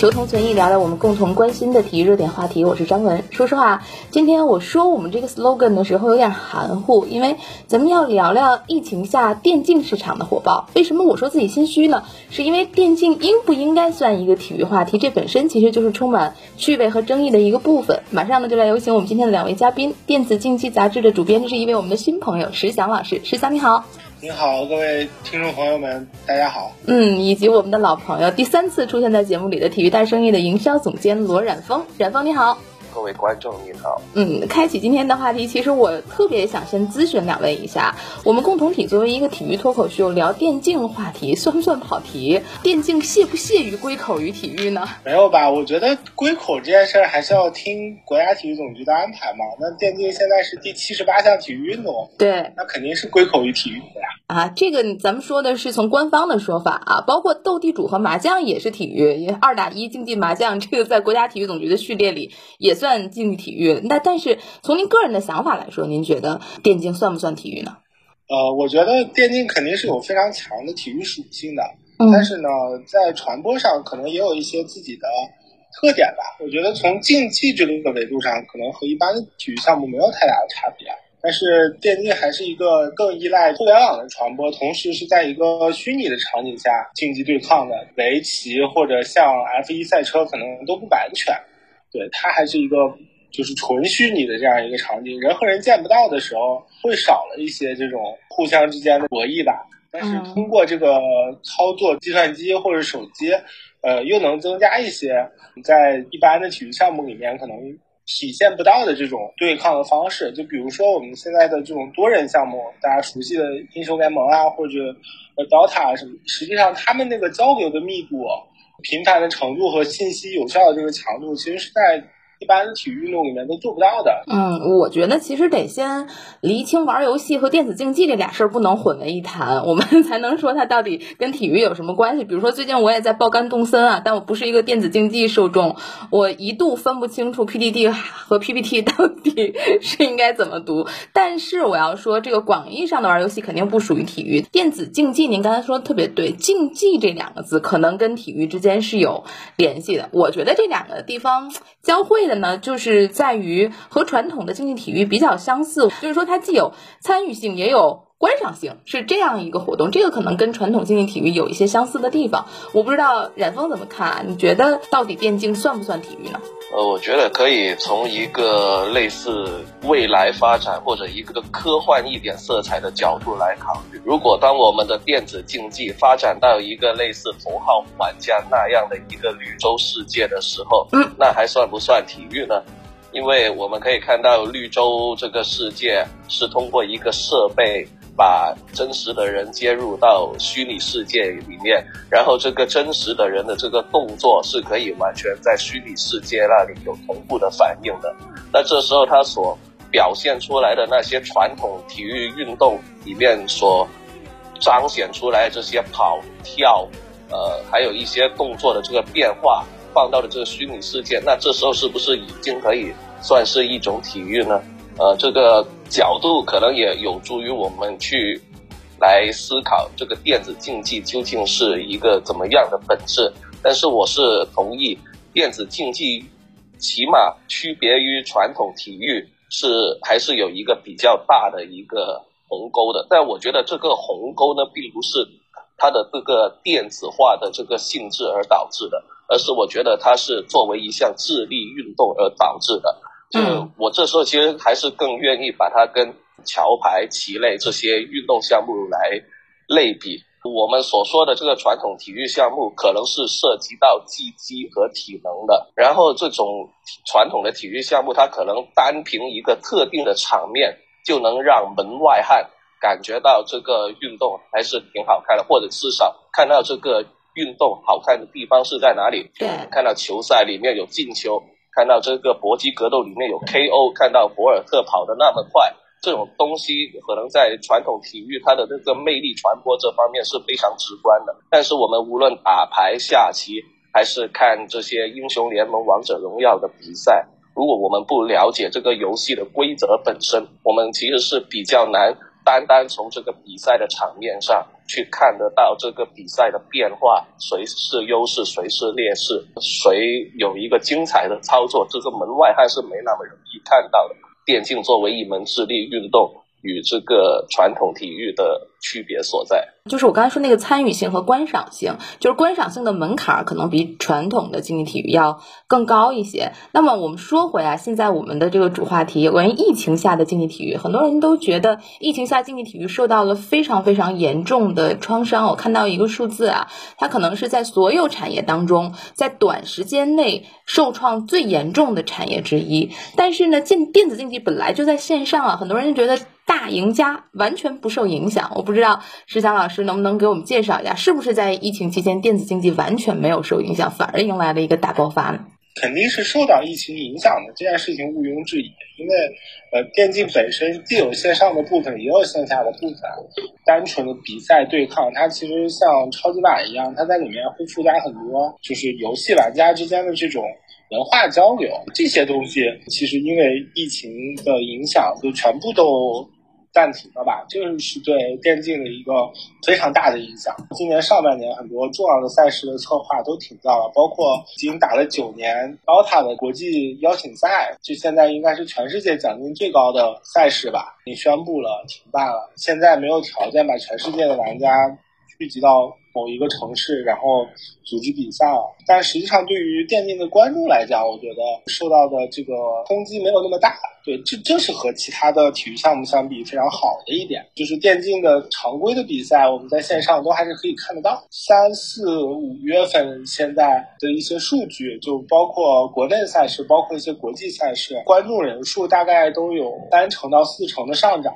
求同存异，聊聊我们共同关心的体育热点话题。我是张文。说实话，今天我说我们这个 slogan 的时候有点含糊，因为咱们要聊聊疫情下电竞市场的火爆。为什么我说自己心虚呢？是因为电竞应不应该算一个体育话题？这本身其实就是充满趣味和争议的一个部分。马上呢，就来有请我们今天的两位嘉宾，电子竞技杂志的主编，这是一位我们的新朋友石翔老师。石翔你好。您好，各位听众朋友们，大家好。嗯，以及我们的老朋友，第三次出现在节目里的体育大生意的营销总监罗冉峰，冉峰你好。各位观众你好，嗯，开启今天的话题，其实我特别想先咨询两位一下，我们共同体作为一个体育脱口秀，聊电竞话题算不算跑题？电竞屑不屑于归口于体育呢？没有吧？我觉得归口这件事儿还是要听国家体育总局的安排嘛。那电竞现在是第七十八项体育运动，对，那肯定是归口于体育的呀。啊，这个咱们说的是从官方的说法啊，包括斗地主和麻将也是体育，二打一竞技麻将，这个在国家体育总局的序列里也算竞技体育。那但是从您个人的想法来说，您觉得电竞算不算体育呢？呃，我觉得电竞肯定是有非常强的体育属性的，但是呢，在传播上可能也有一些自己的特点吧。我觉得从竞技这个维度上，可能和一般的体育项目没有太大的差别。但是电竞还是一个更依赖互联网的传播，同时是在一个虚拟的场景下竞技对抗的，围棋或者像 F 一赛车可能都不完全。对，它还是一个就是纯虚拟的这样一个场景，人和人见不到的时候，会少了一些这种互相之间的博弈吧。但是通过这个操作计算机或者手机，呃，又能增加一些在一般的体育项目里面可能。体现不到的这种对抗的方式，就比如说我们现在的这种多人项目，大家熟悉的英雄联盟啊，或者呃 DOTA 什么，实际上他们那个交流的密度、平台的程度和信息有效的这个强度，其实是在。一般体育运动里面都做不到的。嗯，我觉得其实得先厘清玩游戏和电子竞技这俩事儿不能混为一谈，我们 才能说它到底跟体育有什么关系。比如说最近我也在爆肝动森啊，但我不是一个电子竞技受众，我一度分不清楚 PDD 和 PPT 到底 是应该怎么读。但是我要说，这个广义上的玩游戏肯定不属于体育。电子竞技，您刚才说的特别对，竞技这两个字可能跟体育之间是有联系的。我觉得这两个地方交汇。的呢，就是在于和传统的竞技体育比较相似，就是说它既有参与性，也有观赏性，是这样一个活动。这个可能跟传统竞技体育有一些相似的地方。我不知道冉峰怎么看啊？你觉得到底电竞算不算体育呢？呃，我觉得可以从一个类似未来发展或者一个科幻一点色彩的角度来考虑。如果当我们的电子竞技发展到一个类似《头号玩家》那样的一个绿洲世界的时候，嗯，那还算不算体育呢？因为我们可以看到绿洲这个世界是通过一个设备。把真实的人接入到虚拟世界里面，然后这个真实的人的这个动作是可以完全在虚拟世界那里有同步的反应的。那这时候他所表现出来的那些传统体育运动里面所彰显出来这些跑跳，呃，还有一些动作的这个变化，放到了这个虚拟世界，那这时候是不是已经可以算是一种体育呢？呃，这个角度可能也有助于我们去来思考这个电子竞技究竟是一个怎么样的本质。但是我是同意，电子竞技起码区别于传统体育是还是有一个比较大的一个鸿沟的。但我觉得这个鸿沟呢，并不是它的这个电子化的这个性质而导致的，而是我觉得它是作为一项智力运动而导致的。就我这时候其实还是更愿意把它跟桥牌、棋类这些运动项目来类比。我们所说的这个传统体育项目，可能是涉及到技击和体能的。然后这种传统的体育项目，它可能单凭一个特定的场面，就能让门外汉感觉到这个运动还是挺好看的，或者至少看到这个运动好看的地方是在哪里。对，看到球赛里面有进球。看到这个搏击格斗里面有 KO，看到博尔特跑得那么快，这种东西可能在传统体育它的这个魅力传播这方面是非常直观的。但是我们无论打牌、下棋，还是看这些英雄联盟、王者荣耀的比赛，如果我们不了解这个游戏的规则本身，我们其实是比较难单单从这个比赛的场面上去看得到这个比赛的变化，谁是优势，谁是劣势，谁有一个精彩的操作，这个门外汉是没那么容易看到的。电竞作为一门智力运动。与这个传统体育的区别所在，就是我刚才说那个参与性和观赏性，就是观赏性的门槛可能比传统的竞技体育要更高一些。那么我们说回啊，现在我们的这个主话题有关于疫情下的竞技体育，很多人都觉得疫情下竞技体育受到了非常非常严重的创伤。我看到一个数字啊，它可能是在所有产业当中，在短时间内受创最严重的产业之一。但是呢，电电子竞技本来就在线上啊，很多人就觉得。大赢家完全不受影响，我不知道石强老师能不能给我们介绍一下，是不是在疫情期间电子竞技完全没有受影响，反而迎来了一个大爆发呢？肯定是受到疫情影响的，这件事情毋庸置疑。因为呃，电竞本身既有线上的部分，也有线下的部分。单纯的比赛对抗，它其实像超级碗一样，它在里面会附加很多，就是游戏玩家之间的这种。文化交流这些东西，其实因为疫情的影响，就全部都暂停了吧？这个是对电竞的一个非常大的影响。今年上半年很多重要的赛事的策划都停掉了，包括已经打了九年 DOTA 的国际邀请赛，就现在应该是全世界奖金最高的赛事吧，已经宣布了停办了。现在没有条件把全世界的玩家聚集到。某一个城市，然后组织比赛了。但实际上，对于电竞的观众来讲，我觉得受到的这个冲击没有那么大。对，这这是和其他的体育项目相比非常好的一点，就是电竞的常规的比赛，我们在线上都还是可以看得到。三四五月份现在的一些数据，就包括国内赛事，包括一些国际赛事，观众人数大概都有三成到四成的上涨。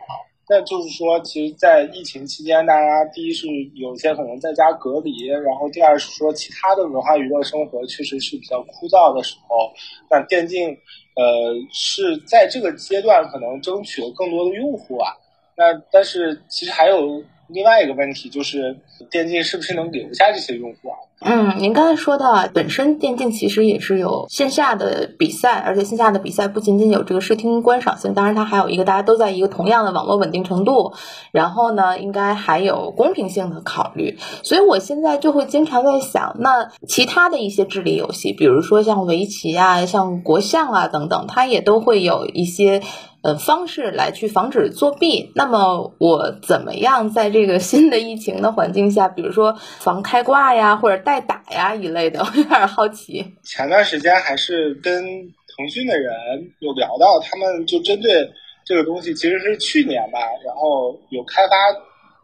那就是说，其实，在疫情期间，大家第一是有些可能在家隔离，然后第二是说其他的文化娱乐生活确实是比较枯燥的时候，那电竞，呃，是在这个阶段可能争取了更多的用户啊。那但是其实还有另外一个问题，就是电竞是不是能留下这些用户啊？嗯，您刚才说到啊，本身电竞其实也是有线下的比赛，而且线下的比赛不仅仅有这个视听观赏性，当然它还有一个大家都在一个同样的网络稳定程度，然后呢，应该还有公平性的考虑。所以我现在就会经常在想，那其他的一些智力游戏，比如说像围棋啊、像国象啊等等，它也都会有一些。呃，方式来去防止作弊。那么我怎么样在这个新的疫情的环境下，比如说防开挂呀，或者代打呀一类的，我有点好奇。前段时间还是跟腾讯的人有聊到，他们就针对这个东西，其实是去年吧，然后有开发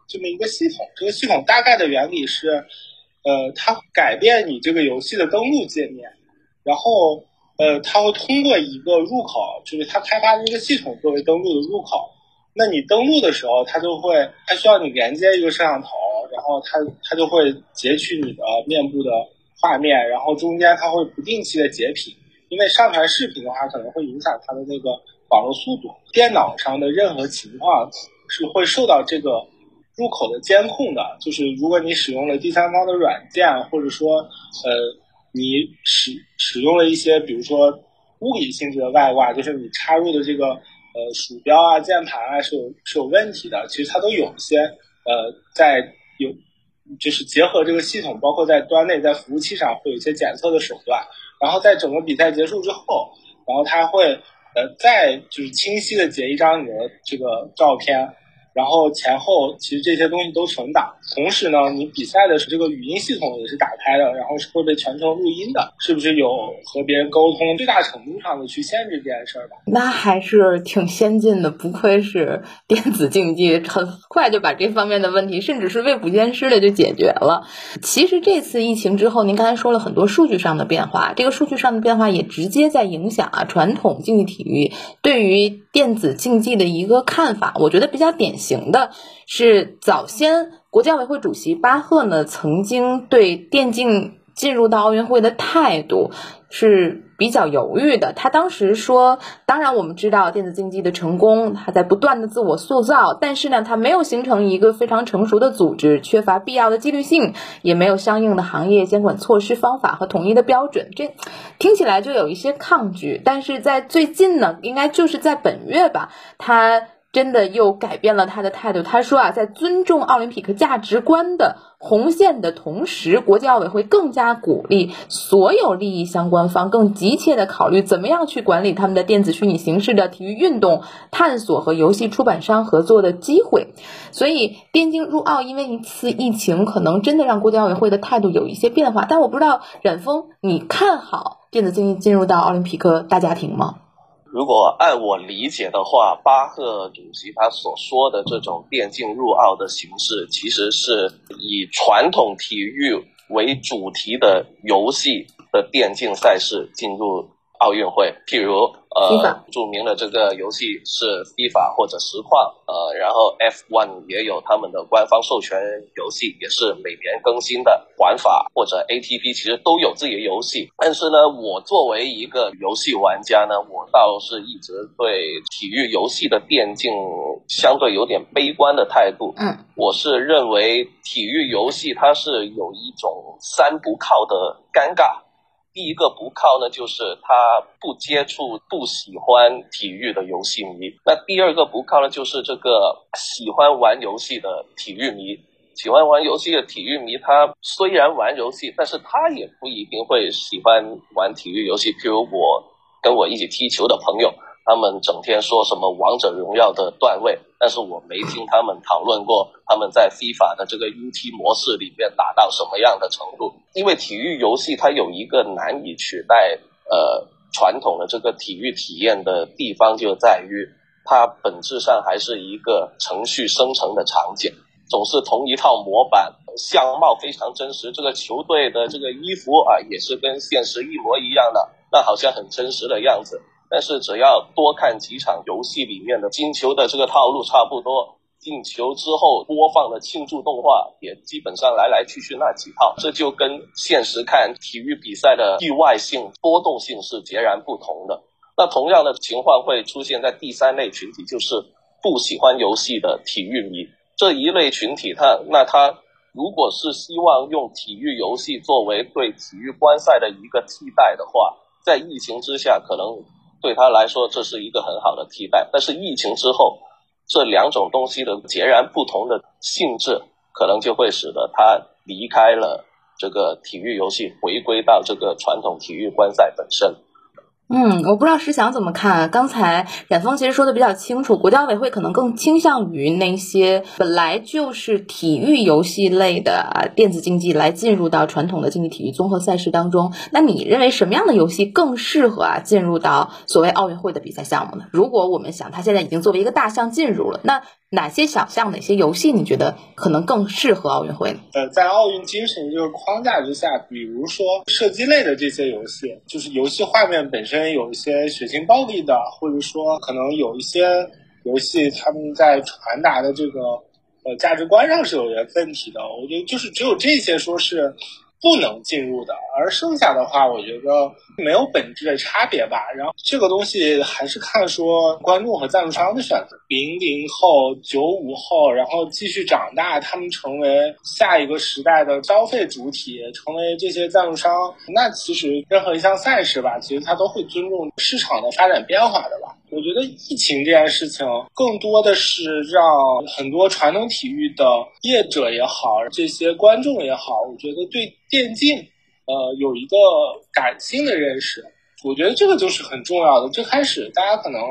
这么一个系统。这个系统大概的原理是，呃，它改变你这个游戏的登录界面，然后。呃，它会通过一个入口，就是它开发的一个系统作为登录的入口。那你登录的时候，它就会，它需要你连接一个摄像头，然后它它就会截取你的面部的画面，然后中间它会不定期的截屏，因为上传视频的话可能会影响它的那个网络速度。电脑上的任何情况是会受到这个入口的监控的，就是如果你使用了第三方的软件，或者说呃。你使使用了一些，比如说物理性质的外挂，就是你插入的这个呃鼠标啊、键盘啊是有是有问题的。其实它都有一些呃，在有就是结合这个系统，包括在端内在服务器上会有一些检测的手段。然后在整个比赛结束之后，然后它会呃再就是清晰的截一张你的这个照片。然后前后其实这些东西都存档，同时呢，你比赛的是这个语音系统也是打开的，然后是会被全程录音的，是不是有和别人沟通最大程度上的去限制这件事儿吧？那还是挺先进的，不愧是电子竞技，很快就把这方面的问题，甚至是未卜先知的就解决了。其实这次疫情之后，您刚才说了很多数据上的变化，这个数据上的变化也直接在影响啊传统竞技体育对于电子竞技的一个看法，我觉得比较典。型行的是早先国家奥委会主席巴赫呢，曾经对电竞进入到奥运会的态度是比较犹豫的。他当时说：“当然，我们知道电子竞技的成功，它在不断的自我塑造，但是呢，它没有形成一个非常成熟的组织，缺乏必要的纪律性，也没有相应的行业监管措施、方法和统一的标准。”这听起来就有一些抗拒。但是在最近呢，应该就是在本月吧，他。真的又改变了他的态度。他说啊，在尊重奥林匹克价值观的红线的同时，国际奥委会更加鼓励所有利益相关方更急切的考虑怎么样去管理他们的电子虚拟形式的体育运动探索和游戏出版商合作的机会。所以，电竞入奥因为一次疫情，可能真的让国际奥委会的态度有一些变化。但我不知道冉峰，你看好电子竞技进入到奥林匹克大家庭吗？如果按我理解的话，巴赫主席他所说的这种电竞入奥的形式，其实是以传统体育为主题的游戏的电竞赛事进入奥运会，譬如。呃，著名的这个游戏是 FIFA 或者实况，呃，然后 F1 也有他们的官方授权游戏，也是每年更新的。玩法或者 ATP 其实都有自己的游戏，但是呢，我作为一个游戏玩家呢，我倒是一直对体育游戏的电竞相对有点悲观的态度。嗯，我是认为体育游戏它是有一种三不靠的尴尬。第一个不靠呢，就是他不接触不喜欢体育的游戏迷。那第二个不靠呢，就是这个喜欢玩游戏的体育迷。喜欢玩游戏的体育迷，他虽然玩游戏，但是他也不一定会喜欢玩体育游戏。譬如我跟我一起踢球的朋友。他们整天说什么王者荣耀的段位，但是我没听他们讨论过他们在 FIFA 的这个 UT 模式里面达到什么样的程度。因为体育游戏它有一个难以取代呃传统的这个体育体验的地方，就在于它本质上还是一个程序生成的场景，总是同一套模板，相貌非常真实。这个球队的这个衣服啊，也是跟现实一模一样的，那好像很真实的样子。但是只要多看几场游戏里面的进球的这个套路差不多，进球之后播放的庆祝动画也基本上来来去去那几套，这就跟现实看体育比赛的意外性、波动性是截然不同的。那同样的情况会出现在第三类群体，就是不喜欢游戏的体育迷这一类群体。他那他如果是希望用体育游戏作为对体育观赛的一个替代的话，在疫情之下可能。对他来说，这是一个很好的替代。但是疫情之后，这两种东西的截然不同的性质，可能就会使得他离开了这个体育游戏，回归到这个传统体育观赛本身。嗯，我不知道石祥怎么看。刚才冉峰其实说的比较清楚，国家奥委会可能更倾向于那些本来就是体育游戏类的电子竞技来进入到传统的竞技体育综合赛事当中。那你认为什么样的游戏更适合啊进入到所谓奥运会的比赛项目呢？如果我们想，它现在已经作为一个大项进入了，那。哪些小项、哪些游戏你觉得可能更适合奥运会？呃，在奥运精神这个框架之下，比如说射击类的这些游戏，就是游戏画面本身有一些血腥暴力的，或者说可能有一些游戏他们在传达的这个呃价值观上是有些问题的。我觉得就是只有这些说是。不能进入的，而剩下的话，我觉得没有本质的差别吧。然后这个东西还是看说观众和赞助商的选择。零零后、九五后，然后继续长大，他们成为下一个时代的消费主体，成为这些赞助商。那其实任何一项赛事吧，其实他都会尊重市场的发展变化的吧。我觉得疫情这件事情，更多的是让很多传统体育的业者也好，这些观众也好，我觉得对电竞，呃，有一个感性的认识。我觉得这个就是很重要的。最开始大家可能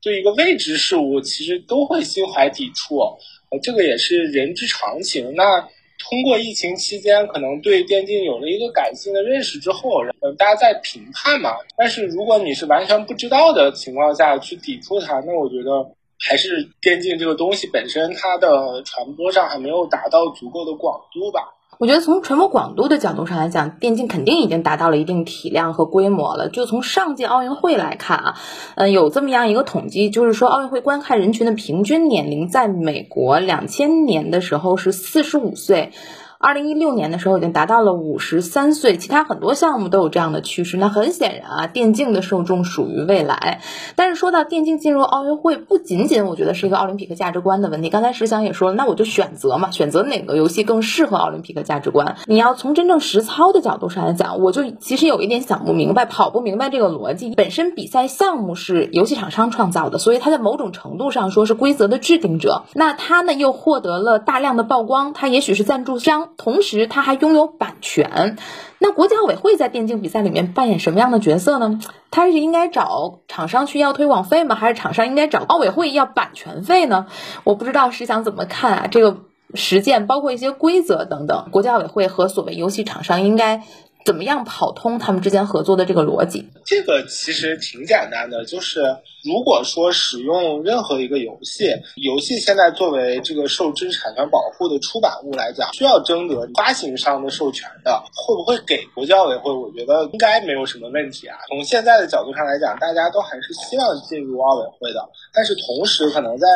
对一个未知事物，其实都会心怀抵触，呃，这个也是人之常情。那。通过疫情期间，可能对电竞有了一个感性的认识之后，大家在评判嘛。但是如果你是完全不知道的情况下去抵触它，那我觉得还是电竞这个东西本身它的传播上还没有达到足够的广度吧。我觉得从传播广度的角度上来讲，电竞肯定已经达到了一定体量和规模了。就从上届奥运会来看啊，嗯，有这么样一个统计，就是说奥运会观看人群的平均年龄在美国两千年的时候是四十五岁，二零一六年的时候已经达到了五十三岁，其他很多项目都有这样的趋势。那很显然啊，电竞的受众属于未来。但是说到电竞进入奥运会，不仅仅我觉得是一个奥林匹克价值观的问题。刚才石翔也说了，那我就选择嘛，选择哪个游戏更适合奥林匹克价值观。你要从真正实操的角度上来讲，我就其实有一点想不明白，跑不明白这个逻辑。本身比赛项目是游戏厂商创造的，所以它在某种程度上说是规则的制定者。那它呢又获得了大量的曝光，它也许是赞助商。同时，他还拥有版权。那国际奥委会在电竞比赛里面扮演什么样的角色呢？他是应该找厂商去要推广费吗？还是厂商应该找奥委会要版权费呢？我不知道是想怎么看啊？这个实践包括一些规则等等，国际奥委会和所谓游戏厂商应该。怎么样跑通他们之间合作的这个逻辑？这个其实挺简单的，就是如果说使用任何一个游戏，游戏现在作为这个受知识产权保护的出版物来讲，需要征得发行商的授权的，会不会给国际奥委会？我觉得应该没有什么问题啊。从现在的角度上来讲，大家都还是希望进入奥委会的，但是同时可能在。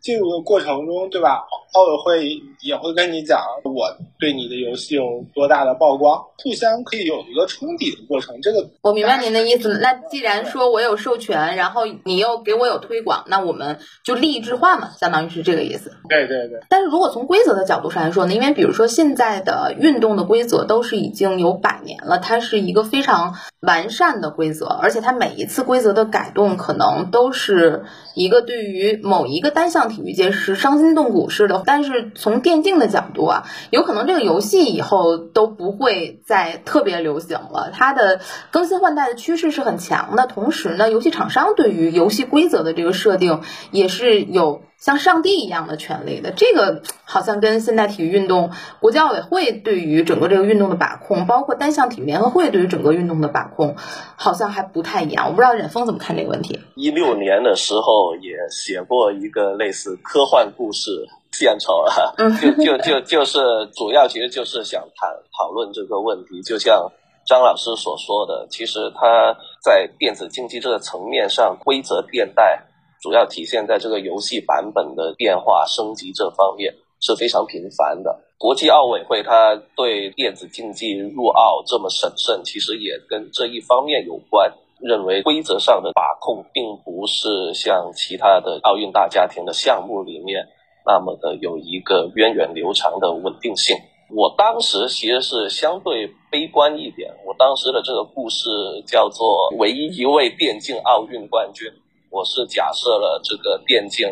进入的过程中，对吧？奥委会也会跟你讲，我对你的游戏有多大的曝光，互相可以有一个冲抵的过程。这个我明白您的意思。那既然说我有授权，然后你又给我有推广，那我们就利益置换嘛，相当于是这个意思。对对对。但是如果从规则的角度上来说呢？因为比如说现在的运动的规则都是已经有百年了，它是一个非常完善的规则，而且它每一次规则的改动，可能都是一个对于某一个单项。体育界是伤筋动骨似的，但是从电竞的角度啊，有可能这个游戏以后都不会再特别流行了。它的更新换代的趋势是很强的，同时呢，游戏厂商对于游戏规则的这个设定也是有。像上帝一样的权利的，这个好像跟现代体育运动国际奥委会对于整个这个运动的把控，包括单项体育联合会对于整个运动的把控，好像还不太一样。我不知道忍峰怎么看这个问题。一六年的时候也写过一个类似科幻故事献丑啊，就就就就是主要其实就是想谈讨论这个问题。就像张老师所说的，其实他在电子竞技这个层面上规则变代。主要体现在这个游戏版本的变化升级这方面是非常频繁的。国际奥委会它对电子竞技入奥这么审慎，其实也跟这一方面有关。认为规则上的把控并不是像其他的奥运大家庭的项目里面那么的有一个源远流长的稳定性。我当时其实是相对悲观一点，我当时的这个故事叫做《唯一一位电竞奥运冠军》。我是假设了这个电竞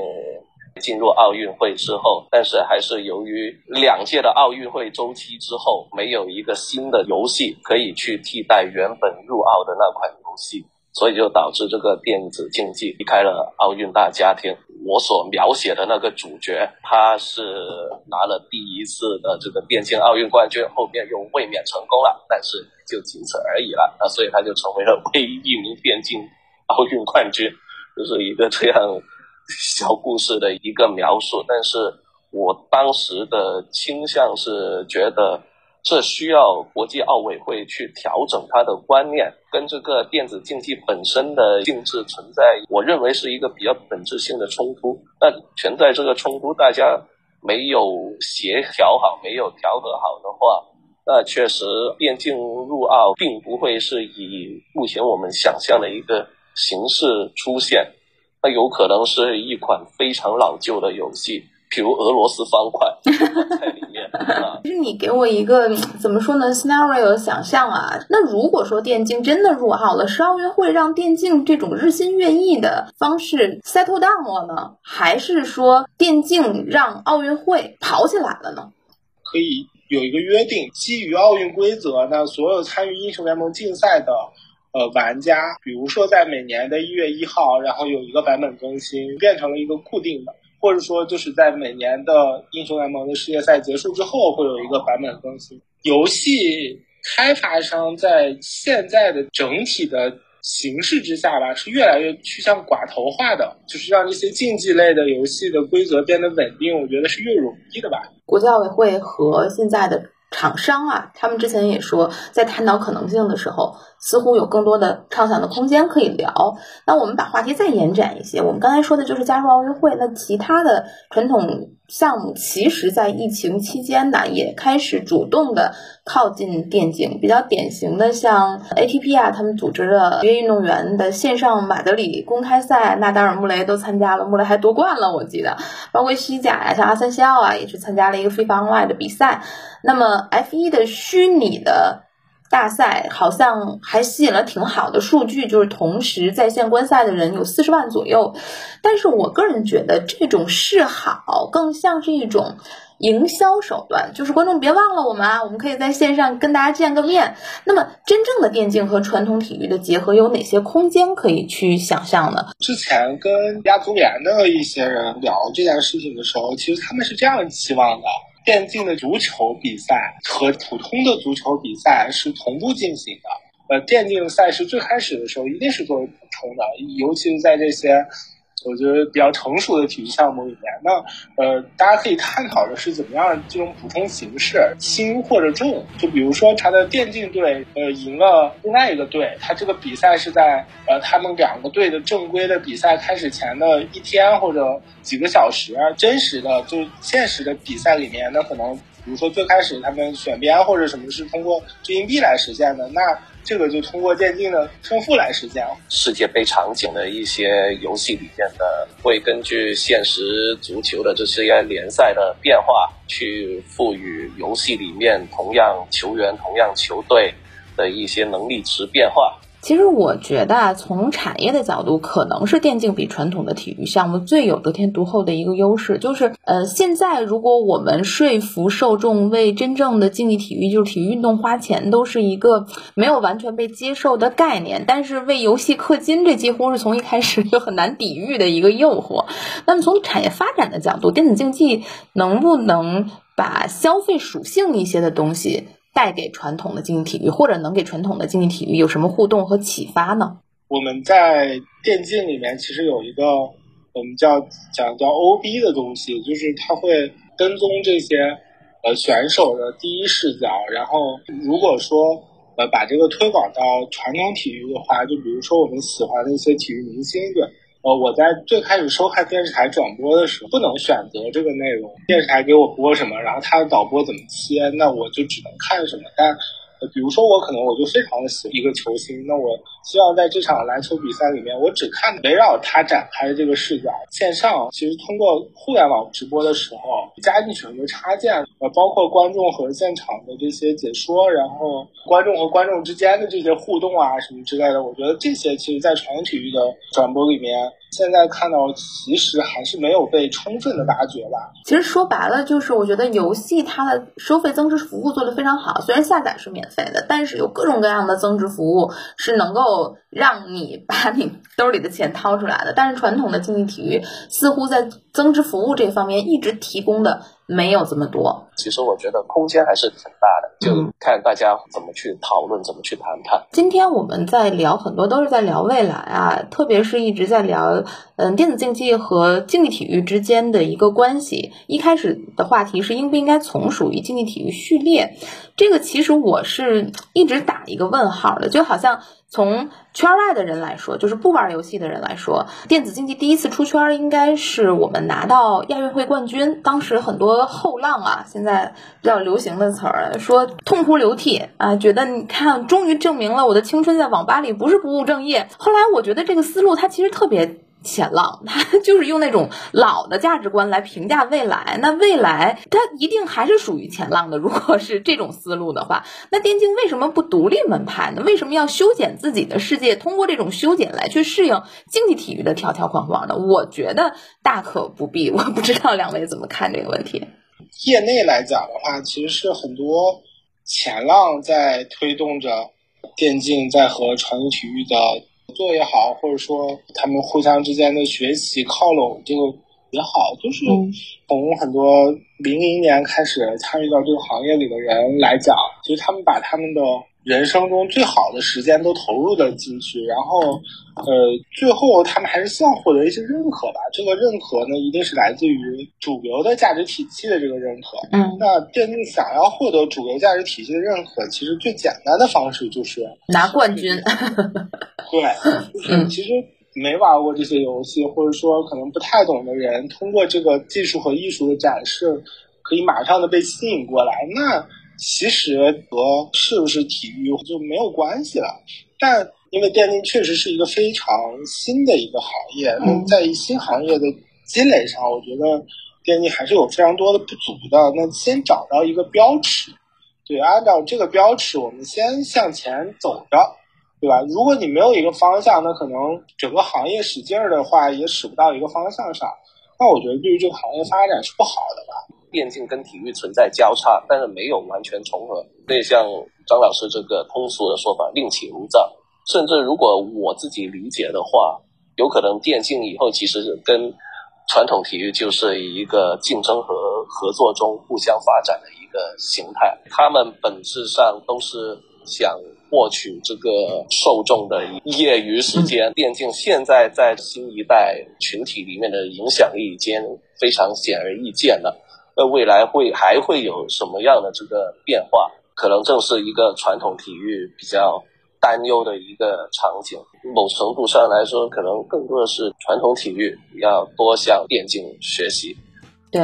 进入奥运会之后，但是还是由于两届的奥运会周期之后，没有一个新的游戏可以去替代原本入奥的那款游戏，所以就导致这个电子竞技离开了奥运大家庭。我所描写的那个主角，他是拿了第一次的这个电竞奥运冠军，后面又卫冕成功了，但是就仅此而已了。那所以他就成为了 唯一一名电竞奥运冠军。就是一个这样小故事的一个描述，但是我当时的倾向是觉得这需要国际奥委会去调整它的观念，跟这个电子竞技本身的性质存在，我认为是一个比较本质性的冲突。那存在这个冲突，大家没有协调好，没有调和好的话，那确实电竞入奥并不会是以目前我们想象的一个。形式出现，那有可能是一款非常老旧的游戏，比如俄罗斯方块在里面。其实 你给我一个怎么说呢？scenario 想象啊，那如果说电竞真的入奥了，是奥运会让电竞这种日新月异的方式 settle down 了呢，还是说电竞让奥运会跑起来了呢？可以有一个约定，基于奥运规则，那所有参与英雄联盟竞赛的。呃，玩家，比如说在每年的一月一号，然后有一个版本更新，变成了一个固定的，或者说就是在每年的英雄联盟的世界赛结束之后，会有一个版本更新。游戏开发商在现在的整体的形式之下吧，是越来越趋向寡头化的，就是让这些竞技类的游戏的规则变得稳定，我觉得是越容易的吧。国际奥委会和现在的厂商啊，他们之前也说，在探讨可能性的时候。似乎有更多的畅想的空间可以聊。那我们把话题再延展一些，我们刚才说的就是加入奥运会，那其他的传统项目，其实在疫情期间呢，也开始主动的靠近电竞。比较典型的，像 ATP 啊，他们组织的职业运动员的线上马德里公开赛，纳达尔、穆雷都参加了，穆雷还夺冠了，我记得。包括西甲呀，像阿森西奥啊，也是参加了一个 FIFA Online 的比赛。那么 F 一的虚拟的。大赛好像还吸引了挺好的数据，就是同时在线观赛的人有四十万左右。但是我个人觉得这种示好更像是一种营销手段，就是观众别忘了我们啊，我们可以在线上跟大家见个面。那么真正的电竞和传统体育的结合有哪些空间可以去想象呢？之前跟亚足联的一些人聊这件事情的时候，其实他们是这样期望的。电竞的足球比赛和普通的足球比赛是同步进行的。呃，电竞赛事最开始的时候一定是作为补充的，尤其是在这些。我觉得比较成熟的体育项目里面，那呃，大家可以探讨的是怎么样这种补充形式轻或者重。就比如说他的电竞队呃赢了另外一个队，他这个比赛是在呃他们两个队的正规的比赛开始前的一天或者几个小时，真实的就现实的比赛里面，那可能比如说最开始他们选边或者什么是通过掷硬币来实现的，那。这个就通过电竞的胜负来实现。世界杯场景的一些游戏里面的，会根据现实足球的这些联赛的变化，去赋予游戏里面同样球员、同样球队的一些能力值变化。其实我觉得啊，从产业的角度，可能是电竞比传统的体育项目最有得天独厚的一个优势，就是呃，现在如果我们说服受众为真正的竞技体育，就是体育运动花钱，都是一个没有完全被接受的概念。但是为游戏氪金，这几乎是从一开始就很难抵御的一个诱惑。那么从产业发展的角度，电子竞技能不能把消费属性一些的东西？带给传统的竞技体育，或者能给传统的竞技体育有什么互动和启发呢？我们在电竞里面其实有一个我们叫讲叫 OB 的东西，就是它会跟踪这些呃选手的第一视角，然后如果说呃把这个推广到传统体育的话，就比如说我们喜欢的一些体育明星对。呃，我在最开始收看电视台转播的时候，不能选择这个内容，电视台给我播什么，然后它的导播怎么切，那我就只能看什么。但，比如说我可能我就非常的喜欢一个球星，那我希望在这场篮球比赛里面，我只看围绕他展开的这个视角。线上其实通过互联网直播的时候，加进去很多插件，呃，包括观众和现场的这些解说，然后观众和观众之间的这些互动啊什么之类的，我觉得这些其实在传统体育的转播里面。现在看到，其实还是没有被充分的挖掘吧。其实说白了，就是我觉得游戏它的收费增值服务做得非常好。虽然下载是免费的，但是有各种各样的增值服务是能够让你把你兜里的钱掏出来的。但是传统的竞技体育似乎在增值服务这方面一直提供的。没有这么多，其实我觉得空间还是挺大的，就看大家怎么去讨论，怎么去谈判。今天我们在聊很多都是在聊未来啊，特别是一直在聊，嗯，电子竞技和竞技体育之间的一个关系。一开始的话题是应不应该从属于竞技体育序列，这个其实我是一直打一个问号的，就好像。从圈外的人来说，就是不玩游戏的人来说，电子竞技第一次出圈，应该是我们拿到亚运会冠军。当时很多后浪啊，现在比较流行的词儿，说痛哭流涕啊，觉得你看，终于证明了我的青春在网吧里不是不务正业。后来我觉得这个思路，它其实特别。前浪，他就是用那种老的价值观来评价未来。那未来它一定还是属于前浪的。如果是这种思路的话，那电竞为什么不独立门派呢？为什么要修剪自己的世界，通过这种修剪来去适应竞技体育的条条框框呢？我觉得大可不必。我不知道两位怎么看这个问题。业内来讲的话，其实是很多前浪在推动着电竞在和传统体育的。做也好，或者说他们互相之间的学习靠拢，这个也好，就是从很多零零年开始参与到这个行业里的人来讲，其实他们把他们的人生中最好的时间都投入了进去，然后，呃，最后他们还是希望获得一些认可吧。这个认可呢，一定是来自于主流的价值体系的这个认可。嗯，那电竞想要获得主流价值体系的认可，其实最简单的方式就是拿冠军。对，就是其实没玩过这些游戏，或者说可能不太懂的人，通过这个技术和艺术的展示，可以马上的被吸引过来。那。其实和是不是体育就没有关系了，但因为电竞确实是一个非常新的一个行业，那在新行业的积累上，我觉得电竞还是有非常多的不足的。那先找到一个标尺，对，按照这个标尺，我们先向前走着，对吧？如果你没有一个方向，那可能整个行业使劲儿的话，也使不到一个方向上。那我觉得对于这个行业发展是不好的吧。电竞跟体育存在交叉，但是没有完全重合。所以像张老师这个通俗的说法“另起炉灶”，甚至如果我自己理解的话，有可能电竞以后其实跟传统体育就是一个竞争和合作中互相发展的一个形态。他们本质上都是想获取这个受众的业余时间。电竞现在在新一代群体里面的影响力已经非常显而易见了。那未来会还会有什么样的这个变化？可能正是一个传统体育比较担忧的一个场景。某程度上来说，可能更多的是传统体育要多向电竞学习。对，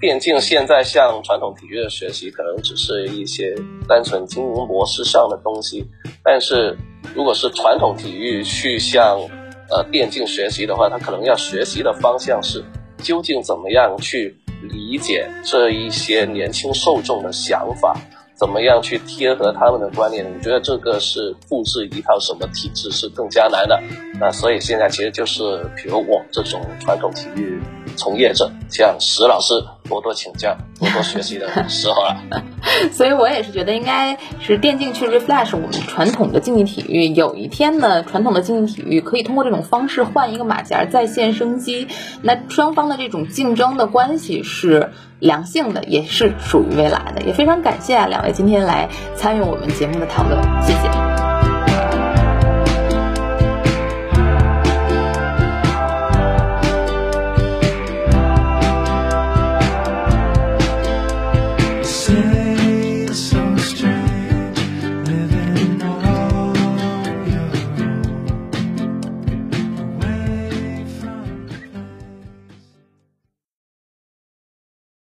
电竞现在向传统体育的学习，可能只是一些单纯经营模式上的东西。但是，如果是传统体育去向呃电竞学习的话，它可能要学习的方向是究竟怎么样去。理解这一些年轻受众的想法，怎么样去贴合他们的观念？我觉得这个是复制一套什么体制是更加难的。那所以现在其实就是，比如我这种传统体育。从业者向石老师多多请教、多多学习的时候了。所以我也是觉得，应该是电竞去 refresh 我们传统的竞技体育。有一天呢，传统的竞技体育可以通过这种方式换一个马甲，在线生机。那双方的这种竞争的关系是良性的，也是属于未来的。也非常感谢啊，两位今天来参与我们节目的讨论，谢谢。